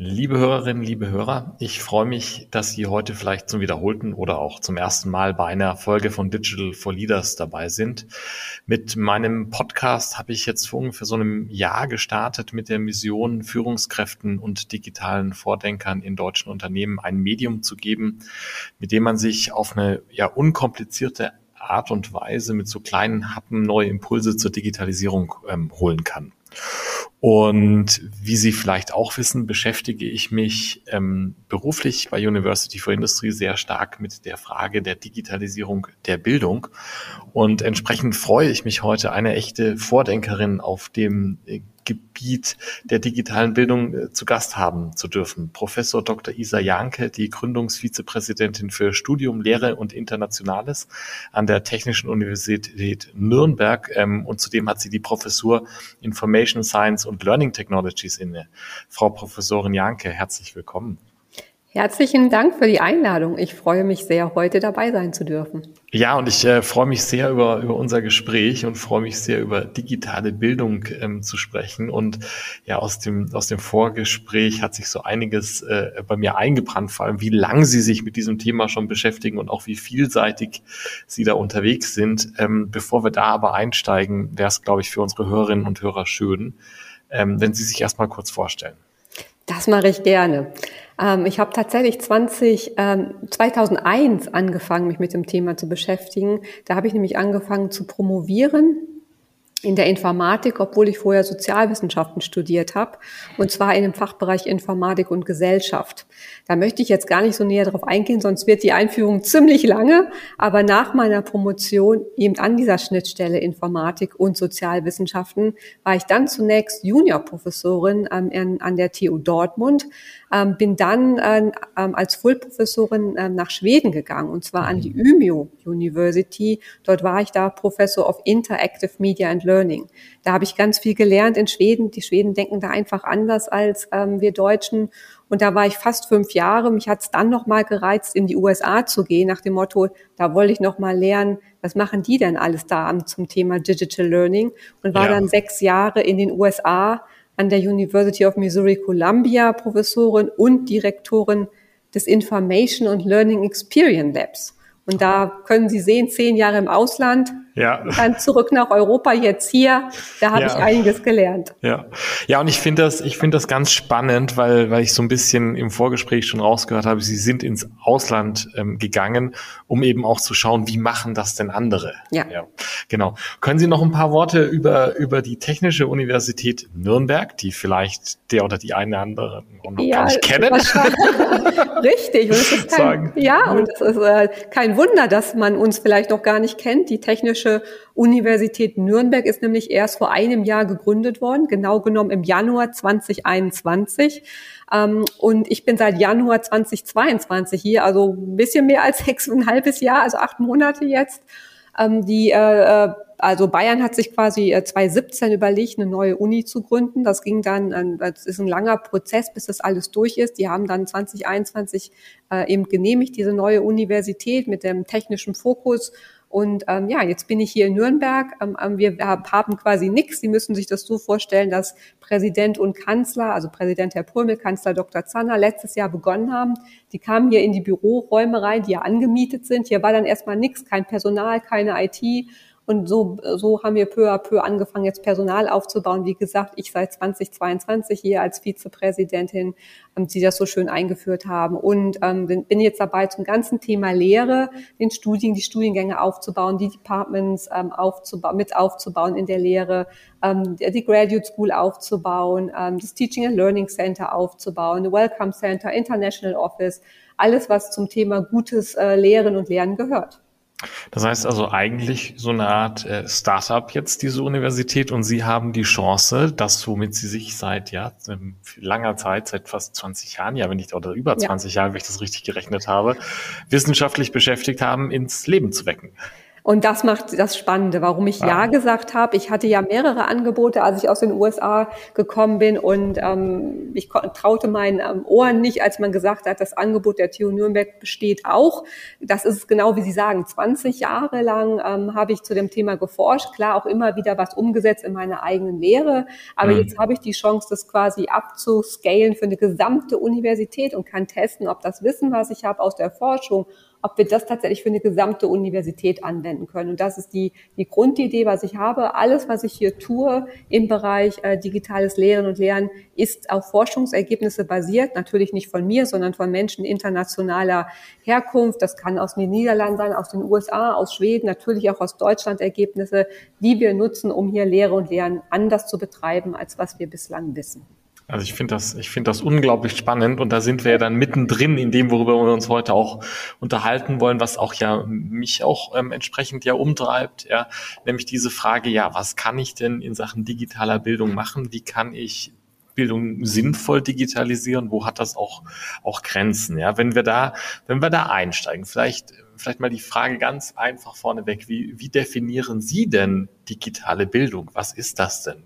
Liebe Hörerinnen, liebe Hörer, ich freue mich, dass Sie heute vielleicht zum wiederholten oder auch zum ersten Mal bei einer Folge von Digital for Leaders dabei sind. Mit meinem Podcast habe ich jetzt vor ungefähr so einem Jahr gestartet mit der Mission, Führungskräften und digitalen Vordenkern in deutschen Unternehmen ein Medium zu geben, mit dem man sich auf eine ja unkomplizierte Art und Weise mit so kleinen Happen neue Impulse zur Digitalisierung ähm, holen kann. Und wie Sie vielleicht auch wissen, beschäftige ich mich ähm, beruflich bei University for Industry sehr stark mit der Frage der Digitalisierung der Bildung. Und entsprechend freue ich mich heute, eine echte Vordenkerin auf dem äh, Gebiet der digitalen Bildung äh, zu Gast haben zu dürfen. Professor Dr. Isa Janke, die Gründungsvizepräsidentin für Studium, Lehre und Internationales an der Technischen Universität Nürnberg. Ähm, und zudem hat sie die Professur Information Science und Learning Technologies inne. Frau Professorin Janke, herzlich willkommen. Herzlichen Dank für die Einladung. Ich freue mich sehr, heute dabei sein zu dürfen. Ja, und ich äh, freue mich sehr über, über unser Gespräch und freue mich sehr über digitale Bildung ähm, zu sprechen. Und ja, aus dem, aus dem Vorgespräch hat sich so einiges äh, bei mir eingebrannt, vor allem wie lang Sie sich mit diesem Thema schon beschäftigen und auch wie vielseitig Sie da unterwegs sind. Ähm, bevor wir da aber einsteigen, wäre es, glaube ich, für unsere Hörerinnen und Hörer schön, ähm, wenn Sie sich erstmal kurz vorstellen. Das mache ich gerne. Ähm, ich habe tatsächlich 20, ähm, 2001 angefangen, mich mit dem Thema zu beschäftigen. Da habe ich nämlich angefangen zu promovieren in der Informatik, obwohl ich vorher Sozialwissenschaften studiert habe, und zwar in dem Fachbereich Informatik und Gesellschaft. Da möchte ich jetzt gar nicht so näher drauf eingehen, sonst wird die Einführung ziemlich lange. Aber nach meiner Promotion eben an dieser Schnittstelle Informatik und Sozialwissenschaften war ich dann zunächst Juniorprofessorin ähm, an der TU Dortmund, ähm, bin dann äh, ähm, als Fullprofessorin äh, nach Schweden gegangen, und zwar an die Umeå University. Dort war ich da Professor of Interactive Media and Learning. Da habe ich ganz viel gelernt in Schweden. Die Schweden denken da einfach anders als ähm, wir Deutschen. Und da war ich fast fünf Jahre. Mich hat es dann noch mal gereizt, in die USA zu gehen, nach dem Motto, da wollte ich noch mal lernen, was machen die denn alles da zum Thema Digital Learning? Und war ja. dann sechs Jahre in den USA an der University of Missouri Columbia Professorin und Direktorin des Information und Learning Experience Labs. Und da können Sie sehen, zehn Jahre im Ausland, ja. dann zurück nach Europa, jetzt hier. Da habe ja. ich einiges gelernt. Ja, ja, und ich finde das, ich finde das ganz spannend, weil, weil ich so ein bisschen im Vorgespräch schon rausgehört habe, Sie sind ins Ausland ähm, gegangen, um eben auch zu schauen, wie machen das denn andere? Ja. ja. Genau. Können Sie noch ein paar Worte über, über die Technische Universität Nürnberg, die vielleicht der oder die eine andere noch ja, gar nicht kennen? Richtig. Und es ist kein, ja, und es ist äh, kein Wunder, dass man uns vielleicht noch gar nicht kennt. Die Technische Universität Nürnberg ist nämlich erst vor einem Jahr gegründet worden, genau genommen im Januar 2021. Ähm, und ich bin seit Januar 2022 hier, also ein bisschen mehr als sechs und ein halbes Jahr, also acht Monate jetzt. Ähm, die äh, äh also Bayern hat sich quasi 2017 äh, überlegt, eine neue Uni zu gründen. Das ging dann, das ist ein langer Prozess, bis das alles durch ist. Die haben dann 2021 äh, eben genehmigt, diese neue Universität mit dem technischen Fokus. Und ähm, ja, jetzt bin ich hier in Nürnberg. Ähm, ähm wir haben quasi nichts. Sie müssen sich das so vorstellen, dass Präsident und Kanzler, also Präsident Herr Prömel, Kanzler Dr. Zanner letztes Jahr begonnen haben. Die kamen hier in die Büroräume rein, die ja angemietet sind. Hier war dann erstmal nichts, kein Personal, keine IT. Und so, so haben wir peu à peu angefangen, jetzt Personal aufzubauen. Wie gesagt, ich seit 2022 hier als Vizepräsidentin, ähm, die das so schön eingeführt haben. Und ähm, bin jetzt dabei, zum ganzen Thema Lehre, den Studien, die Studiengänge aufzubauen, die Departments ähm, aufzubauen, mit aufzubauen in der Lehre, die Graduate School aufzubauen, das Teaching and Learning Center aufzubauen, Welcome Center, International Office, alles, was zum Thema gutes äh, Lehren und Lernen gehört. Das heißt also eigentlich so eine Art äh, Startup jetzt diese Universität und Sie haben die Chance, das womit Sie sich seit ja ähm, langer Zeit, seit fast 20 Jahren, ja wenn ich oder über 20 ja. Jahren, wenn ich das richtig gerechnet habe, wissenschaftlich beschäftigt haben, ins Leben zu wecken. Und das macht das Spannende, warum ich Ja gesagt habe. Ich hatte ja mehrere Angebote, als ich aus den USA gekommen bin und ähm, ich traute meinen ähm, Ohren nicht, als man gesagt hat, das Angebot der TU Nürnberg besteht auch. Das ist genau wie Sie sagen, 20 Jahre lang ähm, habe ich zu dem Thema geforscht, klar auch immer wieder was umgesetzt in meiner eigenen Lehre, aber mhm. jetzt habe ich die Chance, das quasi abzuscalen für eine gesamte Universität und kann testen, ob das Wissen, was ich habe aus der Forschung ob wir das tatsächlich für eine gesamte Universität anwenden können. Und das ist die, die Grundidee, was ich habe. Alles, was ich hier tue im Bereich äh, digitales Lehren und Lernen, ist auf Forschungsergebnisse basiert. Natürlich nicht von mir, sondern von Menschen internationaler Herkunft. Das kann aus den Niederlanden sein, aus den USA, aus Schweden, natürlich auch aus Deutschland Ergebnisse, die wir nutzen, um hier Lehre und Lernen anders zu betreiben, als was wir bislang wissen. Also ich finde das, ich finde das unglaublich spannend und da sind wir ja dann mittendrin in dem, worüber wir uns heute auch unterhalten wollen, was auch ja mich auch ähm, entsprechend ja umtreibt, ja, nämlich diese Frage, ja, was kann ich denn in Sachen digitaler Bildung machen? Wie kann ich Bildung sinnvoll digitalisieren? Wo hat das auch, auch Grenzen? Ja, wenn wir da, wenn wir da einsteigen, vielleicht, vielleicht mal die Frage ganz einfach vorneweg. Wie, wie definieren Sie denn digitale Bildung? Was ist das denn?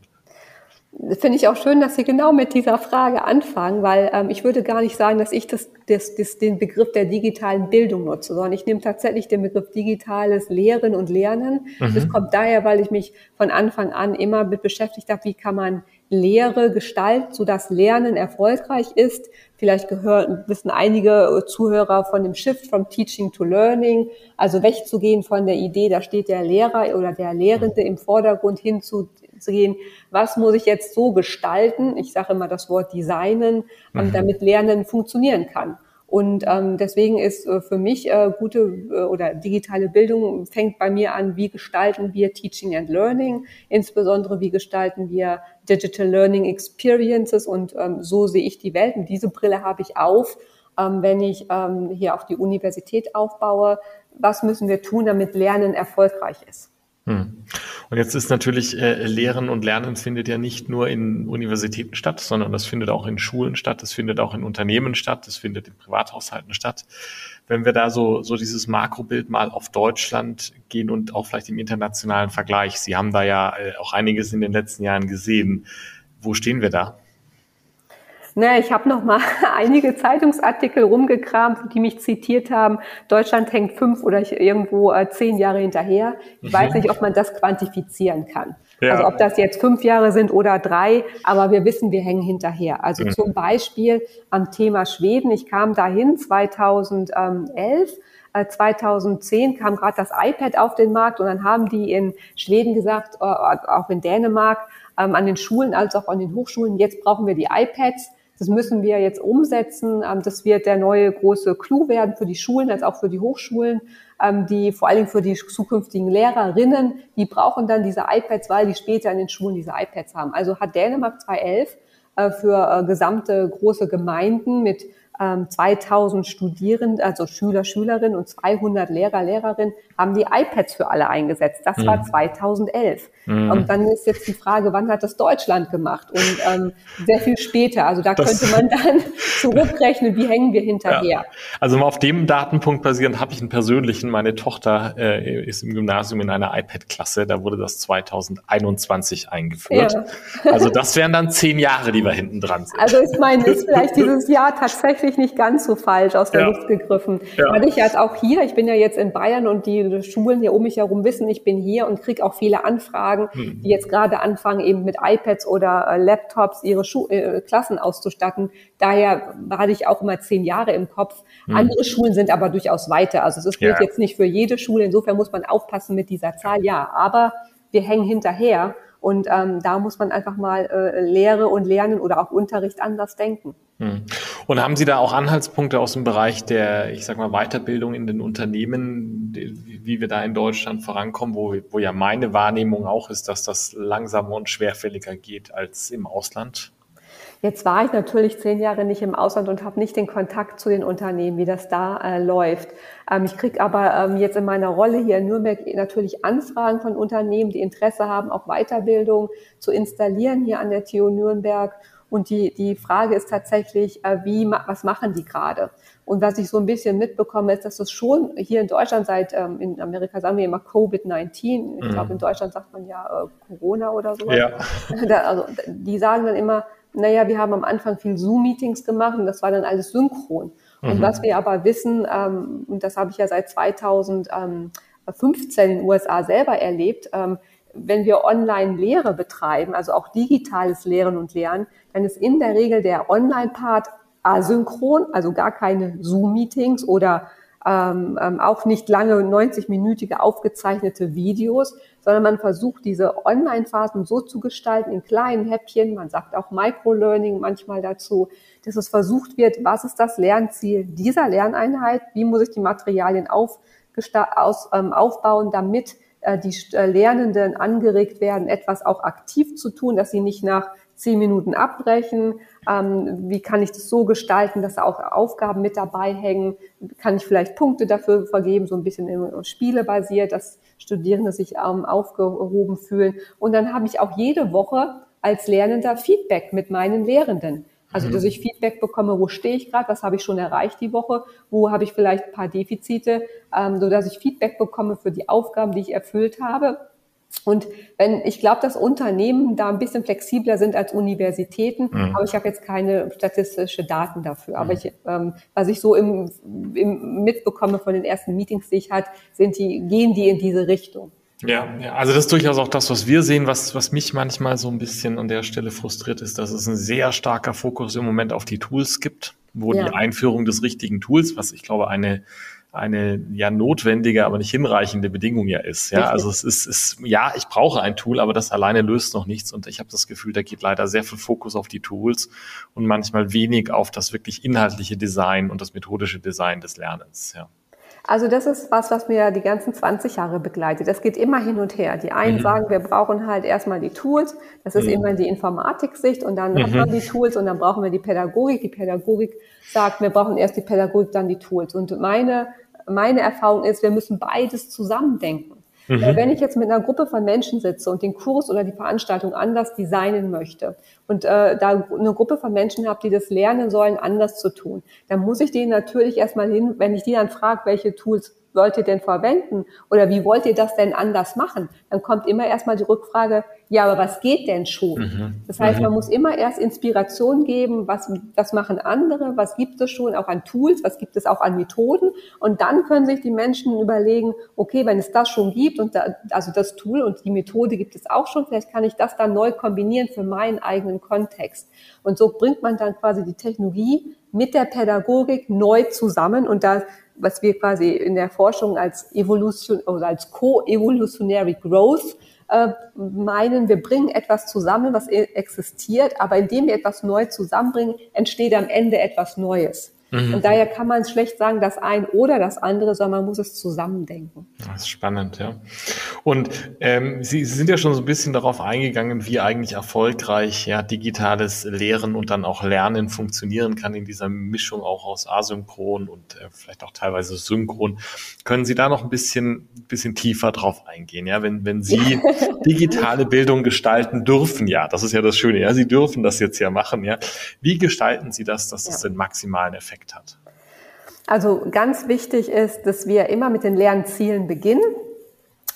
Finde ich auch schön, dass Sie genau mit dieser Frage anfangen, weil ähm, ich würde gar nicht sagen, dass ich das, das, das, den Begriff der digitalen Bildung nutze, sondern ich nehme tatsächlich den Begriff digitales Lehren und Lernen. Mhm. Das kommt daher, weil ich mich von Anfang an immer mit beschäftigt habe, wie kann man Lehre gestalten, sodass Lernen erfolgreich ist. Vielleicht gehören, wissen einige Zuhörer von dem Shift from Teaching to Learning, also wegzugehen von der Idee, da steht der Lehrer oder der Lehrende im Vordergrund hin zu zu gehen, was muss ich jetzt so gestalten, ich sage immer das Wort designen, ähm, mhm. damit Lernen funktionieren kann. Und ähm, deswegen ist äh, für mich äh, gute äh, oder digitale Bildung fängt bei mir an, wie gestalten wir Teaching and Learning, insbesondere wie gestalten wir Digital Learning Experiences und ähm, so sehe ich die Welt. Und diese Brille habe ich auf, ähm, wenn ich ähm, hier auf die Universität aufbaue. Was müssen wir tun, damit Lernen erfolgreich ist? Hm. Und jetzt ist natürlich äh, Lehren und Lernen findet ja nicht nur in Universitäten statt, sondern das findet auch in Schulen statt, das findet auch in Unternehmen statt, das findet in Privathaushalten statt. Wenn wir da so, so dieses Makrobild mal auf Deutschland gehen und auch vielleicht im internationalen Vergleich, Sie haben da ja äh, auch einiges in den letzten Jahren gesehen. Wo stehen wir da? Ne, ich habe noch mal einige Zeitungsartikel rumgekramt, die mich zitiert haben. Deutschland hängt fünf oder irgendwo äh, zehn Jahre hinterher. Ich mhm. weiß nicht, ob man das quantifizieren kann. Ja. Also ob das jetzt fünf Jahre sind oder drei, aber wir wissen, wir hängen hinterher. Also mhm. zum Beispiel am Thema Schweden. Ich kam dahin 2011. 2010 kam gerade das iPad auf den Markt und dann haben die in Schweden gesagt, äh, auch in Dänemark, ähm, an den Schulen als auch an den Hochschulen, jetzt brauchen wir die iPads das müssen wir jetzt umsetzen. Ähm, das wird der neue große Clou werden für die Schulen als auch für die Hochschulen, ähm, die vor allen Dingen für die zukünftigen Lehrerinnen, die brauchen dann diese iPads, weil die später in den Schulen diese iPads haben. Also hat Dänemark 2011 äh, für äh, gesamte große Gemeinden mit 2000 ähm, Studierenden, also Schüler, Schülerinnen und 200 Lehrer, Lehrerinnen haben die iPads für alle eingesetzt. Das mhm. war 2011. Mhm. Und dann ist jetzt die Frage, wann hat das Deutschland gemacht? Und ähm, sehr viel später. Also da das, könnte man dann zurückrechnen, wie hängen wir hinterher. Ja. Also mal auf dem Datenpunkt basierend habe ich einen persönlichen. Meine Tochter äh, ist im Gymnasium in einer iPad-Klasse. Da wurde das 2021 eingeführt. Ja. Also das wären dann zehn Jahre, die wir hinten dran sind. Also ich meine, ist vielleicht dieses Jahr tatsächlich nicht ganz so falsch aus der ja. Luft gegriffen. Weil ich jetzt auch hier, ich bin ja jetzt in Bayern und die Schulen hier um mich herum wissen, ich bin hier und kriege auch viele Anfragen, hm. die jetzt gerade anfangen, eben mit iPads oder äh, Laptops ihre Schu äh, Klassen auszustatten. Daher hatte ich auch immer zehn Jahre im Kopf. Hm. Andere Schulen sind aber durchaus weiter. Also es gilt ja. jetzt nicht für jede Schule. Insofern muss man aufpassen mit dieser Zahl. Ja, aber wir hängen hinterher. Und ähm, da muss man einfach mal äh, Lehre und Lernen oder auch Unterricht anders denken. Hm. Und haben Sie da auch Anhaltspunkte aus dem Bereich der, ich sag mal, Weiterbildung in den Unternehmen, wie wir da in Deutschland vorankommen, wo, wo ja meine Wahrnehmung auch ist, dass das langsamer und schwerfälliger geht als im Ausland? Jetzt war ich natürlich zehn Jahre nicht im Ausland und habe nicht den Kontakt zu den Unternehmen, wie das da äh, läuft. Ähm, ich kriege aber ähm, jetzt in meiner Rolle hier in Nürnberg natürlich Anfragen von Unternehmen, die Interesse haben, auch Weiterbildung zu installieren hier an der TU Nürnberg. Und die, die Frage ist tatsächlich, äh, wie, was machen die gerade? Und was ich so ein bisschen mitbekomme, ist, dass es schon hier in Deutschland seit, ähm, in Amerika sagen wir immer Covid-19, ich mhm. glaube in Deutschland sagt man ja äh, Corona oder so. Ja. Also, die sagen dann immer, naja, wir haben am Anfang viel Zoom-Meetings gemacht und das war dann alles synchron. Mhm. Und was wir aber wissen, ähm, und das habe ich ja seit 2015 in den USA selber erlebt, ähm, wenn wir Online-Lehre betreiben, also auch digitales Lehren und Lernen, dann ist in der Regel der Online-Part asynchron, also gar keine Zoom-Meetings oder ähm, ähm, auch nicht lange 90-minütige aufgezeichnete Videos, sondern man versucht, diese Online-Phasen so zu gestalten in kleinen Häppchen, man sagt auch Microlearning manchmal dazu, dass es versucht wird, was ist das Lernziel dieser Lerneinheit, wie muss ich die Materialien auf, aus, ähm, aufbauen, damit äh, die äh, Lernenden angeregt werden, etwas auch aktiv zu tun, dass sie nicht nach zehn Minuten abbrechen? Ähm, wie kann ich das so gestalten, dass auch Aufgaben mit dabei hängen? Kann ich vielleicht Punkte dafür vergeben, so ein bisschen in Spiele basiert, dass Studierende sich ähm, aufgehoben fühlen? Und dann habe ich auch jede Woche als Lernender Feedback mit meinen Lehrenden. Also, dass mhm. ich Feedback bekomme, wo stehe ich gerade, was habe ich schon erreicht die Woche, wo habe ich vielleicht ein paar Defizite, ähm, so dass ich Feedback bekomme für die Aufgaben, die ich erfüllt habe und wenn ich glaube, dass Unternehmen da ein bisschen flexibler sind als Universitäten, mhm. aber ich habe jetzt keine statistische Daten dafür. Aber mhm. ich, ähm, was ich so im, im mitbekomme von den ersten Meetings, die ich hatte, sind die gehen die in diese Richtung. Ja, ja, also das ist durchaus auch das, was wir sehen, was, was mich manchmal so ein bisschen an der Stelle frustriert ist, dass es ein sehr starker Fokus im Moment auf die Tools gibt, wo ja. die Einführung des richtigen Tools, was ich glaube eine eine ja notwendige, aber nicht hinreichende Bedingung ja ist. Ja, also es ist, ist ja, ich brauche ein Tool, aber das alleine löst noch nichts. Und ich habe das Gefühl, da geht leider sehr viel Fokus auf die Tools und manchmal wenig auf das wirklich inhaltliche Design und das methodische Design des Lernens. Ja. Also das ist was, was mir die ganzen 20 Jahre begleitet. Das geht immer hin und her. Die einen mhm. sagen, wir brauchen halt erstmal die Tools. Das ist mhm. immer die Informatik-Sicht und dann mhm. hat man die Tools und dann brauchen wir die Pädagogik. Die Pädagogik sagt, wir brauchen erst die Pädagogik, dann die Tools. Und meine meine Erfahrung ist, wir müssen beides zusammendenken. Mhm. Wenn ich jetzt mit einer Gruppe von Menschen sitze und den Kurs oder die Veranstaltung anders designen möchte und äh, da eine Gruppe von Menschen habe, die das lernen sollen, anders zu tun, dann muss ich denen natürlich erstmal hin, wenn ich die dann frage, welche Tools wollt ihr denn verwenden oder wie wollt ihr das denn anders machen, dann kommt immer erstmal die Rückfrage, ja, aber was geht denn schon? Mhm. Das heißt, mhm. man muss immer erst Inspiration geben, was, was machen andere, was gibt es schon auch an Tools, was gibt es auch an Methoden und dann können sich die Menschen überlegen, okay, wenn es das schon gibt und da, also das Tool und die Methode gibt es auch schon, vielleicht kann ich das dann neu kombinieren für meinen eigenen Kontext. Und so bringt man dann quasi die Technologie mit der Pädagogik neu zusammen und da was wir quasi in der Forschung als Evolution oder als Co-Evolutionary Growth äh, meinen, wir bringen etwas zusammen, was e-, existiert, aber indem wir etwas neu zusammenbringen, entsteht am Ende etwas Neues. Mhm. Und daher kann man schlecht sagen, das ein oder das andere, sondern man muss es zusammendenken. Das ist spannend, ja. Und ähm, Sie, Sie sind ja schon so ein bisschen darauf eingegangen, wie eigentlich erfolgreich ja digitales Lehren und dann auch Lernen funktionieren kann in dieser Mischung auch aus asynchron und äh, vielleicht auch teilweise synchron. Können Sie da noch ein bisschen, bisschen tiefer drauf eingehen? Ja, wenn, wenn Sie digitale Bildung gestalten dürfen, ja, das ist ja das Schöne, ja, Sie dürfen das jetzt ja machen, ja. Wie gestalten Sie das, dass das ja. den maximalen Effekt Effekt hat? Also ganz wichtig ist, dass wir immer mit den Lernzielen beginnen.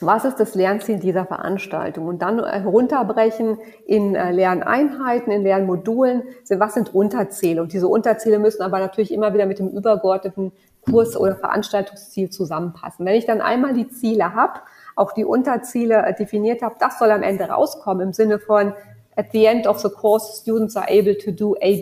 Was ist das Lernziel dieser Veranstaltung? Und dann herunterbrechen in äh, Lerneinheiten, in Lernmodulen. Was sind Unterziele? Und diese Unterziele müssen aber natürlich immer wieder mit dem übergeordneten Kurs- oder Veranstaltungsziel zusammenpassen. Wenn ich dann einmal die Ziele habe, auch die Unterziele äh, definiert habe, das soll am Ende rauskommen im Sinne von at the end of the course, students are able to do A,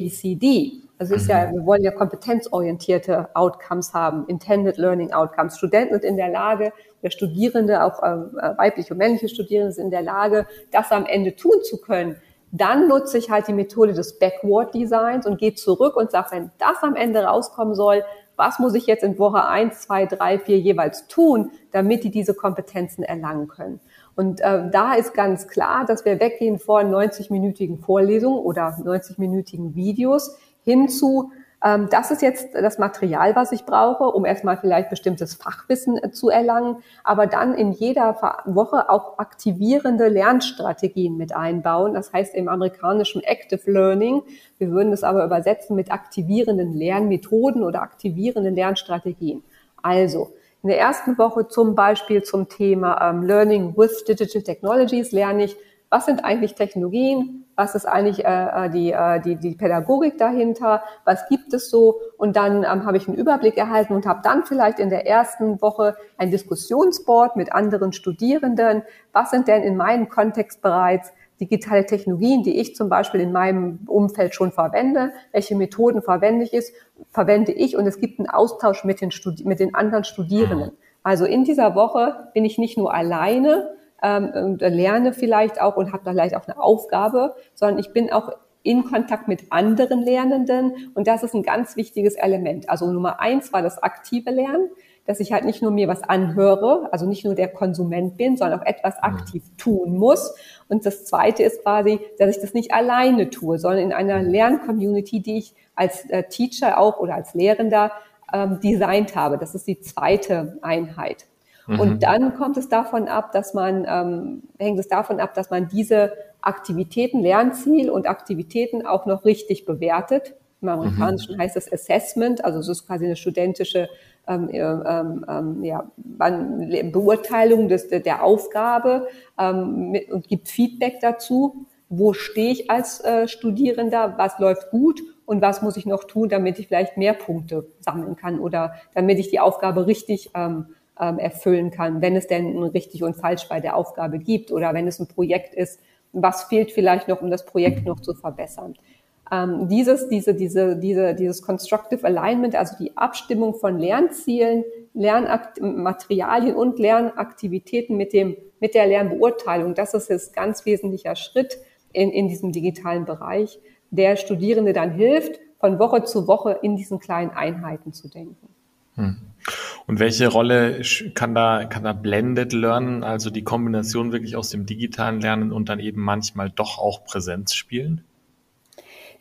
B, C, D. Also ist ja, mhm. wir wollen ja kompetenzorientierte Outcomes haben, intended learning outcomes. Studenten sind in der Lage, oder Studierende, auch ähm, äh, weibliche und männliche Studierende sind in der Lage, das am Ende tun zu können. Dann nutze ich halt die Methode des Backward Designs und gehe zurück und sage, wenn das am Ende rauskommen soll, was muss ich jetzt in Woche eins, zwei, drei, vier jeweils tun, damit die diese Kompetenzen erlangen können. Und äh, da ist ganz klar, dass wir weggehen von 90-minütigen Vorlesungen oder 90-minütigen Videos hin zu ähm, das ist jetzt das Material, was ich brauche, um erstmal vielleicht bestimmtes Fachwissen äh, zu erlangen, aber dann in jeder Woche auch aktivierende Lernstrategien mit einbauen. Das heißt im amerikanischen Active Learning. Wir würden es aber übersetzen mit aktivierenden Lernmethoden oder aktivierenden Lernstrategien. Also, in der ersten Woche zum Beispiel zum Thema ähm, Learning with Digital Technologies lerne ich, was sind eigentlich Technologien, was ist eigentlich äh, äh, die, äh, die, die Pädagogik dahinter, was gibt es so? Und dann ähm, habe ich einen Überblick erhalten und habe dann vielleicht in der ersten Woche ein Diskussionsboard mit anderen Studierenden, was sind denn in meinem Kontext bereits digitale Technologien, die ich zum Beispiel in meinem Umfeld schon verwende, welche Methoden verwende ich, ist, verwende ich? Und es gibt einen Austausch mit den, Studi mit den anderen Studierenden. Also in dieser Woche bin ich nicht nur alleine, ähm, und lerne vielleicht auch und habe vielleicht auch eine Aufgabe, sondern ich bin auch in Kontakt mit anderen Lernenden und das ist ein ganz wichtiges Element. Also Nummer eins war das aktive Lernen, dass ich halt nicht nur mir was anhöre, also nicht nur der Konsument bin, sondern auch etwas mhm. aktiv tun muss. Und das zweite ist quasi, dass ich das nicht alleine tue, sondern in einer Lerncommunity, die ich als äh, Teacher auch oder als Lehrender ähm, designt habe. Das ist die zweite Einheit. Mhm. Und dann kommt es davon ab, dass man, ähm, hängt es davon ab, dass man diese Aktivitäten, Lernziel und Aktivitäten auch noch richtig bewertet. Im Amerikanischen mhm. heißt es Assessment, also es ist quasi eine studentische ähm, ähm, ähm, ja, Beurteilung des, der Aufgabe ähm, mit, und gibt Feedback dazu. Wo stehe ich als äh, Studierender? Was läuft gut? Und was muss ich noch tun, damit ich vielleicht mehr Punkte sammeln kann oder damit ich die Aufgabe richtig ähm, ähm, erfüllen kann, wenn es denn ein richtig und falsch bei der Aufgabe gibt oder wenn es ein Projekt ist, was fehlt vielleicht noch, um das Projekt noch zu verbessern. Ähm, dieses, diese, diese, diese, dieses Constructive Alignment, also die Abstimmung von Lernzielen, Lernmaterialien und Lernaktivitäten mit dem, mit der Lernbeurteilung, das ist jetzt ganz wesentlicher Schritt in, in diesem digitalen Bereich, der Studierende dann hilft, von Woche zu Woche in diesen kleinen Einheiten zu denken. Hm. Und welche Rolle kann da, kann da Blended Lernen, also die Kombination wirklich aus dem digitalen Lernen und dann eben manchmal doch auch Präsenz spielen?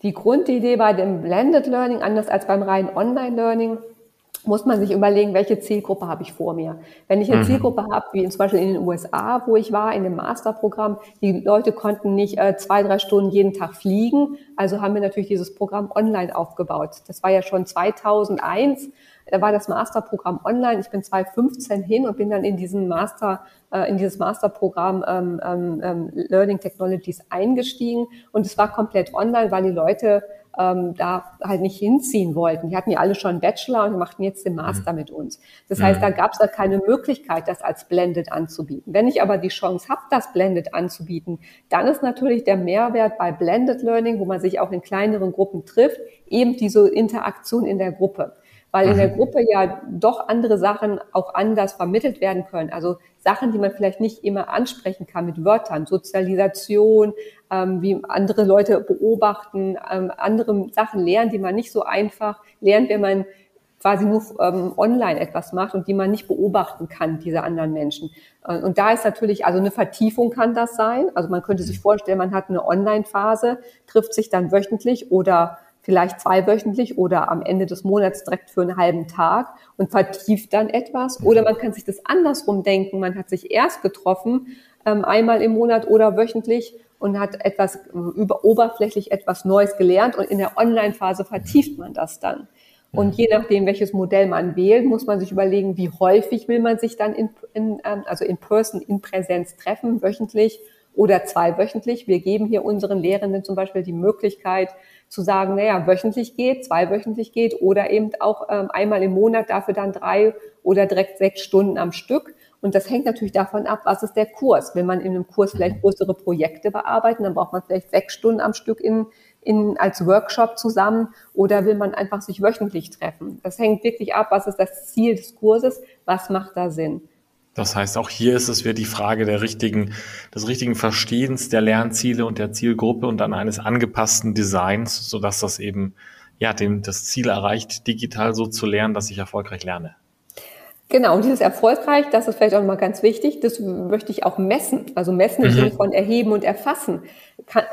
Die Grundidee bei dem Blended Learning, anders als beim reinen Online-Learning, muss man sich überlegen, welche Zielgruppe habe ich vor mir. Wenn ich eine mhm. Zielgruppe habe, wie zum Beispiel in den USA, wo ich war, in dem Masterprogramm, die Leute konnten nicht äh, zwei, drei Stunden jeden Tag fliegen, also haben wir natürlich dieses Programm online aufgebaut. Das war ja schon 2001 da war das Masterprogramm online. Ich bin 2015 hin und bin dann in diesen Master, äh, in dieses Masterprogramm ähm, ähm, ähm, Learning Technologies eingestiegen. Und es war komplett online, weil die Leute ähm, da halt nicht hinziehen wollten. Die hatten ja alle schon einen Bachelor und machten jetzt den Master mhm. mit uns. Das heißt, da gab es da keine Möglichkeit, das als Blended anzubieten. Wenn ich aber die Chance habe, das Blended anzubieten, dann ist natürlich der Mehrwert bei Blended Learning, wo man sich auch in kleineren Gruppen trifft, eben diese Interaktion in der Gruppe weil in der mhm. Gruppe ja doch andere Sachen auch anders vermittelt werden können. Also Sachen, die man vielleicht nicht immer ansprechen kann mit Wörtern, Sozialisation, ähm, wie andere Leute beobachten, ähm, andere Sachen lernen, die man nicht so einfach lernt, wenn man quasi nur ähm, online etwas macht und die man nicht beobachten kann, diese anderen Menschen. Äh, und da ist natürlich, also eine Vertiefung kann das sein. Also man könnte sich mhm. vorstellen, man hat eine Online-Phase, trifft sich dann wöchentlich oder vielleicht zweiwöchentlich oder am Ende des Monats direkt für einen halben Tag und vertieft dann etwas. Oder man kann sich das andersrum denken. Man hat sich erst getroffen, ähm, einmal im Monat oder wöchentlich und hat etwas über oberflächlich etwas Neues gelernt und in der Online-Phase vertieft man das dann. Und je nachdem, welches Modell man wählt, muss man sich überlegen, wie häufig will man sich dann in, in ähm, also in Person, in Präsenz treffen, wöchentlich oder zweiwöchentlich. Wir geben hier unseren Lehrenden zum Beispiel die Möglichkeit, zu sagen, naja, wöchentlich geht, zweiwöchentlich geht oder eben auch ähm, einmal im Monat dafür dann drei oder direkt sechs Stunden am Stück. Und das hängt natürlich davon ab, was ist der Kurs. Will man in einem Kurs vielleicht größere Projekte bearbeiten, dann braucht man vielleicht sechs Stunden am Stück in, in, als Workshop zusammen oder will man einfach sich wöchentlich treffen. Das hängt wirklich ab, was ist das Ziel des Kurses, was macht da Sinn. Das heißt, auch hier ist es wieder die Frage der richtigen, des richtigen Verstehens der Lernziele und der Zielgruppe und dann eines angepassten Designs, sodass das eben ja, dem, das Ziel erreicht, digital so zu lernen, dass ich erfolgreich lerne. Genau, und dieses erfolgreich, das ist vielleicht auch nochmal ganz wichtig, das möchte ich auch messen. Also messen im mhm. Sinne von erheben und erfassen.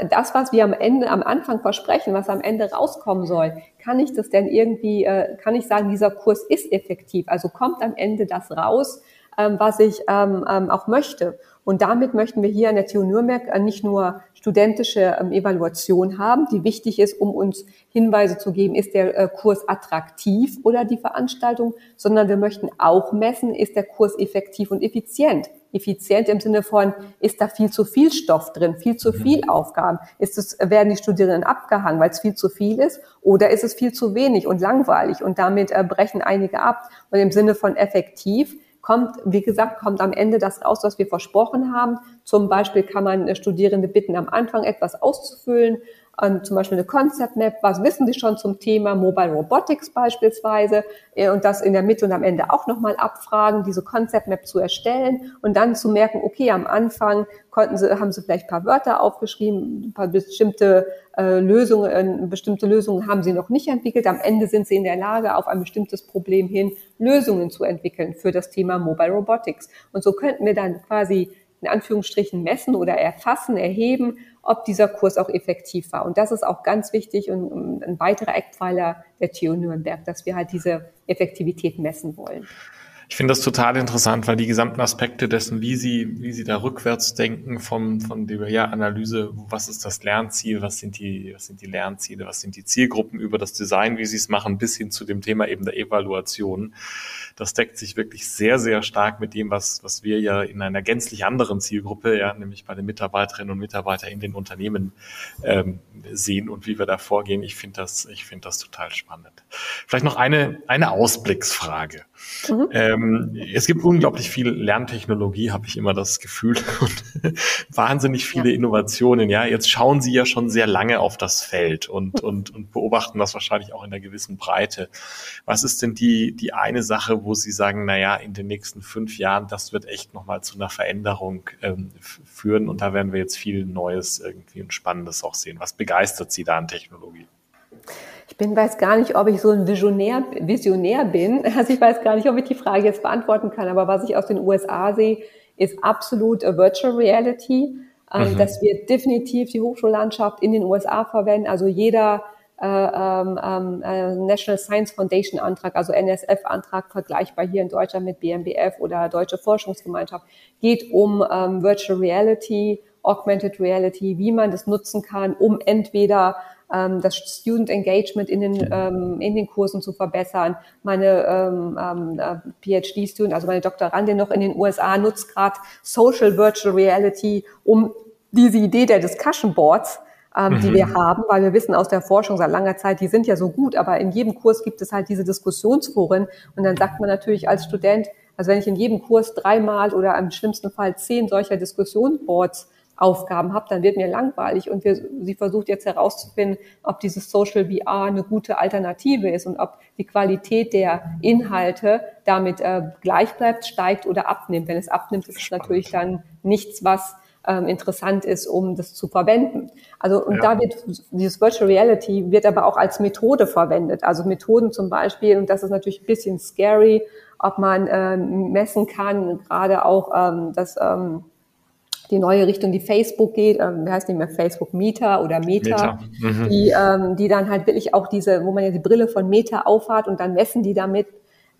Das, was wir am Ende, am Anfang versprechen, was am Ende rauskommen soll, kann ich das denn irgendwie, äh, kann ich sagen, dieser Kurs ist effektiv? Also kommt am Ende das raus, ähm, was ich ähm, ähm, auch möchte. Und damit möchten wir hier an der TU Nürnberg äh, nicht nur studentische ähm, Evaluation haben, die wichtig ist, um uns Hinweise zu geben, ist der äh, Kurs attraktiv oder die Veranstaltung, sondern wir möchten auch messen, ist der Kurs effektiv und effizient. Effizient im Sinne von, ist da viel zu viel Stoff drin, viel zu mhm. viel Aufgaben? Ist es, werden die Studierenden abgehangen, weil es viel zu viel ist? Oder ist es viel zu wenig und langweilig? Und damit äh, brechen einige ab. Und im Sinne von effektiv kommt, wie gesagt, kommt am Ende das raus, was wir versprochen haben. Zum Beispiel kann man Studierende bitten, am Anfang etwas auszufüllen, ähm, zum Beispiel eine Concept Map, was wissen Sie schon zum Thema Mobile Robotics beispielsweise äh, und das in der Mitte und am Ende auch nochmal abfragen, diese Concept Map zu erstellen und dann zu merken, okay, am Anfang konnten Sie, haben Sie vielleicht ein paar Wörter aufgeschrieben, ein paar bestimmte äh, Lösungen, äh, bestimmte Lösungen haben Sie noch nicht entwickelt. Am Ende sind Sie in der Lage, auf ein bestimmtes Problem hin Lösungen zu entwickeln für das Thema Mobile Robotics. Und so könnten wir dann quasi in Anführungsstrichen messen oder erfassen, erheben, ob dieser Kurs auch effektiv war. Und das ist auch ganz wichtig und ein weiterer Eckpfeiler der TU Nürnberg, dass wir halt diese Effektivität messen wollen. Ich finde das total interessant, weil die gesamten Aspekte dessen, wie Sie, wie Sie da rückwärts denken vom, von der ja, Analyse, was ist das Lernziel, was sind die, was sind die Lernziele, was sind die Zielgruppen über das Design, wie Sie es machen, bis hin zu dem Thema eben der Evaluation. Das deckt sich wirklich sehr, sehr stark mit dem, was, was wir ja in einer gänzlich anderen Zielgruppe, ja, nämlich bei den Mitarbeiterinnen und Mitarbeitern in den Unternehmen ähm, sehen und wie wir da vorgehen. Ich finde das, ich finde das total spannend. Vielleicht noch eine, eine Ausblicksfrage. Mhm. Ähm, es gibt unglaublich viel Lerntechnologie, habe ich immer das Gefühl, und wahnsinnig viele ja. Innovationen. Ja, jetzt schauen Sie ja schon sehr lange auf das Feld und, und, und beobachten das wahrscheinlich auch in einer gewissen Breite. Was ist denn die, die eine Sache, wo Sie sagen, na ja, in den nächsten fünf Jahren, das wird echt nochmal zu einer Veränderung ähm, führen und da werden wir jetzt viel Neues irgendwie und Spannendes auch sehen. Was begeistert Sie da an Technologie? Ich bin, weiß gar nicht, ob ich so ein Visionär, Visionär bin. Also ich weiß gar nicht, ob ich die Frage jetzt beantworten kann. Aber was ich aus den USA sehe, ist absolut Virtual Reality. Ähm, mhm. Das wird definitiv die Hochschullandschaft in den USA verwenden. Also jeder äh, ähm, ähm, äh, National Science Foundation Antrag, also NSF Antrag, vergleichbar hier in Deutschland mit BMBF oder Deutsche Forschungsgemeinschaft, geht um ähm, Virtual Reality, Augmented Reality, wie man das nutzen kann, um entweder das Student Engagement in den, ähm, in den Kursen zu verbessern. Meine ähm, ähm, äh, PhD-Student, also meine Doktorandin noch in den USA, nutzt gerade Social Virtual Reality, um diese Idee der Discussion Boards ähm, mhm. die wir haben, weil wir wissen aus der Forschung seit langer Zeit, die sind ja so gut, aber in jedem Kurs gibt es halt diese Diskussionsforen und dann sagt man natürlich als Student, also wenn ich in jedem Kurs dreimal oder im schlimmsten Fall zehn solcher Diskussionsboards Aufgaben habe, dann wird mir langweilig. Und wir, sie versucht jetzt herauszufinden, ob dieses Social VR eine gute Alternative ist und ob die Qualität der Inhalte damit äh, gleich bleibt, steigt oder abnimmt. Wenn es abnimmt, ist es natürlich dann nichts, was ähm, interessant ist, um das zu verwenden. Also und ja. da wird dieses Virtual Reality wird aber auch als Methode verwendet. Also Methoden zum Beispiel, und das ist natürlich ein bisschen scary, ob man ähm, messen kann, gerade auch ähm, das ähm, die neue Richtung, die Facebook geht, ähm, wie heißt nicht mehr Facebook, Meta oder Meta, Meta. Mhm. Die, ähm, die dann halt wirklich auch diese, wo man ja die Brille von Meta aufhat und dann messen die damit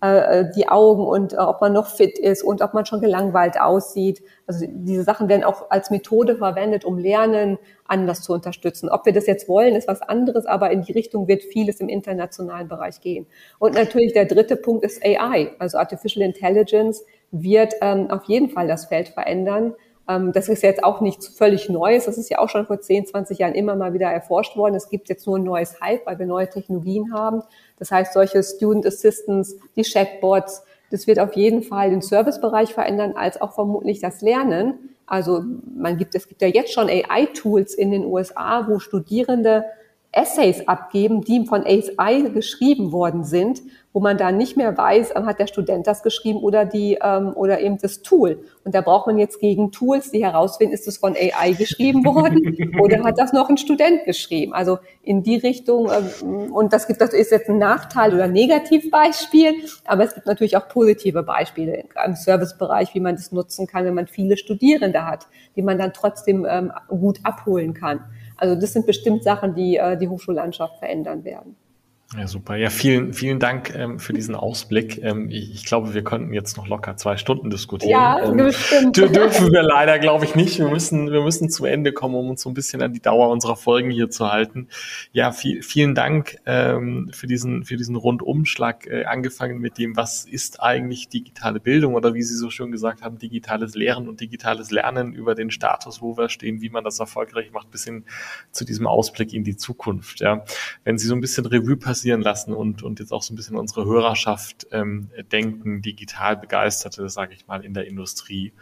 äh, die Augen und äh, ob man noch fit ist und ob man schon gelangweilt aussieht. Also diese Sachen werden auch als Methode verwendet, um Lernen anders zu unterstützen. Ob wir das jetzt wollen, ist was anderes, aber in die Richtung wird vieles im internationalen Bereich gehen. Und natürlich der dritte Punkt ist AI, also Artificial Intelligence wird ähm, auf jeden Fall das Feld verändern. Ähm, das ist jetzt auch nichts völlig Neues. Das ist ja auch schon vor 10, 20 Jahren immer mal wieder erforscht worden. Es gibt jetzt nur ein neues Hype, weil wir neue Technologien haben. Das heißt, solche Student Assistants, die Chatbots, das wird auf jeden Fall den Servicebereich verändern, als auch vermutlich das Lernen. Also man gibt, es gibt ja jetzt schon AI-Tools in den USA, wo Studierende Essays abgeben, die von AI geschrieben worden sind, wo man dann nicht mehr weiß, ähm, hat der Student das geschrieben oder die ähm, oder eben das Tool. Und da braucht man jetzt gegen Tools, die herausfinden, ist es von AI geschrieben worden oder hat das noch ein Student geschrieben? Also in die Richtung. Ähm, und das gibt das ist jetzt ein Nachteil oder Negativbeispiel, aber es gibt natürlich auch positive Beispiele im Servicebereich, wie man das nutzen kann, wenn man viele Studierende hat, die man dann trotzdem ähm, gut abholen kann. Also das sind bestimmt Sachen, die äh, die Hochschullandschaft verändern werden. Ja, super. Ja, vielen, vielen Dank ähm, für diesen Ausblick. Ähm, ich, ich, glaube, wir könnten jetzt noch locker zwei Stunden diskutieren. Ja, ähm, bestimmt. Dürfen wir leider, glaube ich, nicht. Wir müssen, wir müssen zu Ende kommen, um uns so ein bisschen an die Dauer unserer Folgen hier zu halten. Ja, viel, vielen Dank ähm, für diesen, für diesen Rundumschlag, äh, angefangen mit dem, was ist eigentlich digitale Bildung oder wie Sie so schön gesagt haben, digitales Lehren und digitales Lernen über den Status, wo wir stehen, wie man das erfolgreich macht, bis hin zu diesem Ausblick in die Zukunft. Ja, wenn Sie so ein bisschen Revue passieren, passieren lassen und, und jetzt auch so ein bisschen unsere Hörerschaft ähm, denken, digital Begeisterte, sage ich mal, in der Industrie.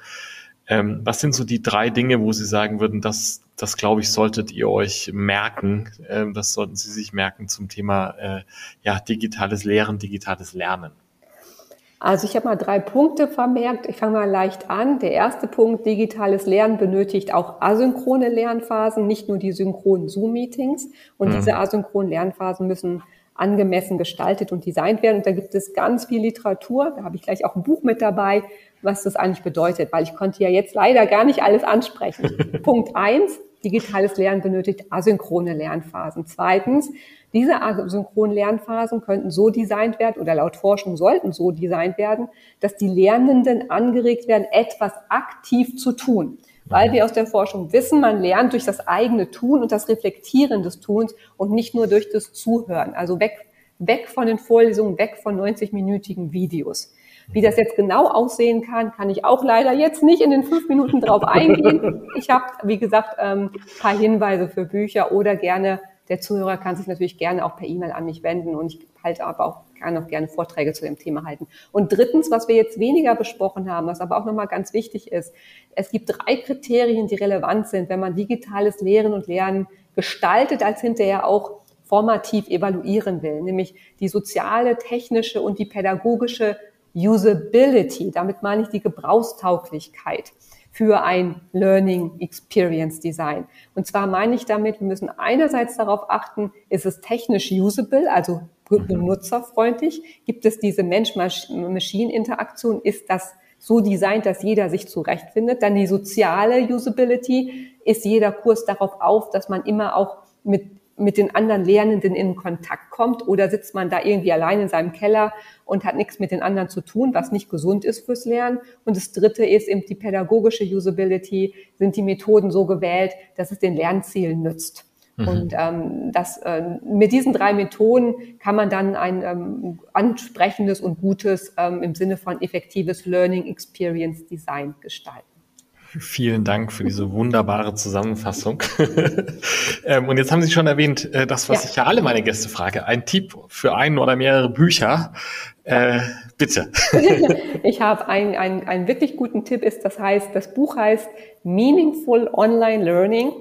Ähm, was sind so die drei Dinge, wo Sie sagen würden, das, das glaube ich, solltet ihr euch merken, ähm, das sollten Sie sich merken zum Thema äh, ja, digitales Lehren, digitales Lernen? Also ich habe mal drei Punkte vermerkt. Ich fange mal leicht an. Der erste Punkt, digitales Lernen benötigt auch asynchrone Lernphasen, nicht nur die synchronen Zoom-Meetings. Und mhm. diese asynchronen Lernphasen müssen angemessen gestaltet und designt werden. Und da gibt es ganz viel Literatur. Da habe ich gleich auch ein Buch mit dabei, was das eigentlich bedeutet, weil ich konnte ja jetzt leider gar nicht alles ansprechen. Punkt eins, digitales Lernen benötigt asynchrone Lernphasen. Zweitens, diese asynchronen Lernphasen könnten so designt werden oder laut Forschung sollten so designt werden, dass die Lernenden angeregt werden, etwas aktiv zu tun weil wir aus der Forschung wissen, man lernt durch das eigene Tun und das Reflektieren des Tuns und nicht nur durch das Zuhören. Also weg, weg von den Vorlesungen, weg von 90-minütigen Videos. Wie das jetzt genau aussehen kann, kann ich auch leider jetzt nicht in den fünf Minuten drauf eingehen. Ich habe, wie gesagt, ein ähm, paar Hinweise für Bücher oder gerne, der Zuhörer kann sich natürlich gerne auch per E-Mail an mich wenden und ich halte aber auch kann auch gerne Vorträge zu dem Thema halten. Und drittens, was wir jetzt weniger besprochen haben, was aber auch nochmal ganz wichtig ist, es gibt drei Kriterien, die relevant sind, wenn man digitales Lehren und Lernen gestaltet, als hinterher auch formativ evaluieren will, nämlich die soziale, technische und die pädagogische Usability. Damit meine ich die Gebrauchstauglichkeit für ein Learning Experience Design. Und zwar meine ich damit, wir müssen einerseits darauf achten, ist es technisch usable, also mhm. benutzerfreundlich? Gibt es diese Mensch-Maschine-Interaktion? Ist das so designt, dass jeder sich zurechtfindet? Dann die soziale Usability. Ist jeder Kurs darauf auf, dass man immer auch mit mit den anderen Lernenden in Kontakt kommt oder sitzt man da irgendwie allein in seinem Keller und hat nichts mit den anderen zu tun, was nicht gesund ist fürs Lernen. Und das Dritte ist eben die pädagogische Usability. Sind die Methoden so gewählt, dass es den Lernzielen nützt? Mhm. Und ähm, das, äh, mit diesen drei Methoden kann man dann ein ähm, ansprechendes und gutes ähm, im Sinne von effektives Learning Experience Design gestalten. Vielen Dank für diese wunderbare Zusammenfassung. ähm, und jetzt haben Sie schon erwähnt, äh, das, was ja. ich ja alle meine Gäste frage, ein Tipp für ein oder mehrere Bücher. Äh, bitte. ich habe einen, einen, einen wirklich guten Tipp, ist, das heißt, das Buch heißt Meaningful Online Learning,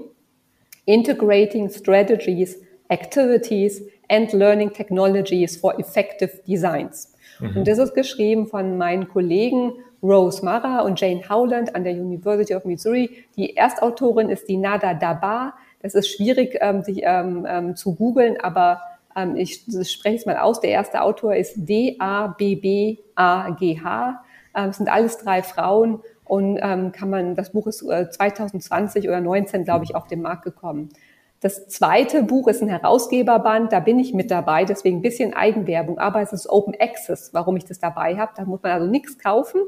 Integrating Strategies, Activities and Learning Technologies for Effective Designs. Mhm. Und das ist geschrieben von meinen Kollegen Rose Mara und Jane Howland an der University of Missouri. Die Erstautorin ist die Nada Dabar. Das ist schwierig ähm, sich, ähm, ähm, zu googeln, aber ähm, ich spreche es mal aus. Der erste Autor ist D-A-B-B-A-G-H. Ähm, es sind alles drei Frauen und ähm, kann man, das Buch ist äh, 2020 oder 19, glaube ich, auf den Markt gekommen. Das zweite Buch ist ein Herausgeberband, da bin ich mit dabei, deswegen ein bisschen Eigenwerbung, aber es ist Open Access, warum ich das dabei habe. Da muss man also nichts kaufen.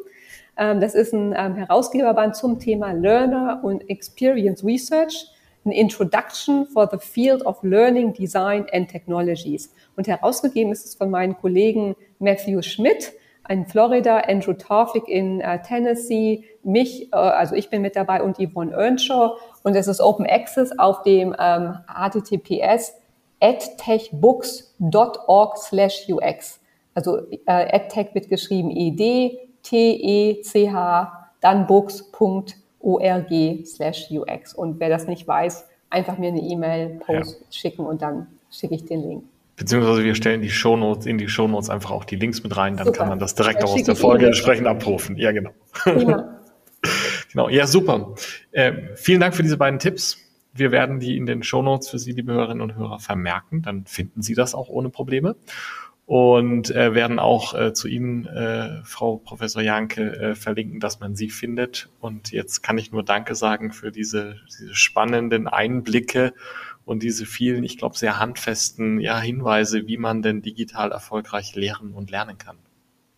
Ähm, das ist ein ähm, Herausgeberband zum Thema Learner und Experience Research, an Introduction for the Field of Learning, Design and Technologies. Und herausgegeben ist es von meinen Kollegen Matthew Schmidt in Florida, Andrew Tawfik in äh, Tennessee, mich, äh, also ich bin mit dabei und Yvonne Earnshaw. Und es ist Open Access auf dem ähm, https edtechbooks.org slash UX. Also äh, edtech wird geschrieben ed T-E-C-H, dann books.org slash UX. Und wer das nicht weiß, einfach mir eine E-Mail, Post ja. schicken und dann schicke ich den Link. Beziehungsweise wir stellen die Shownotes in die Shownotes einfach auch die Links mit rein, dann super. kann man das direkt auch aus der Folge entsprechend abrufen. Ja, genau. Ja. genau, ja, super. Äh, vielen Dank für diese beiden Tipps. Wir werden die in den Shownotes für Sie, liebe Hörerinnen und Hörer, vermerken. Dann finden Sie das auch ohne Probleme und äh, werden auch äh, zu Ihnen, äh, Frau Professor Janke, äh, verlinken, dass man Sie findet. Und jetzt kann ich nur Danke sagen für diese, diese spannenden Einblicke und diese vielen, ich glaube, sehr handfesten ja, Hinweise, wie man denn digital erfolgreich lehren und lernen kann.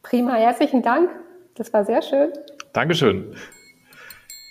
Prima, herzlichen Dank. Das war sehr schön. Dankeschön.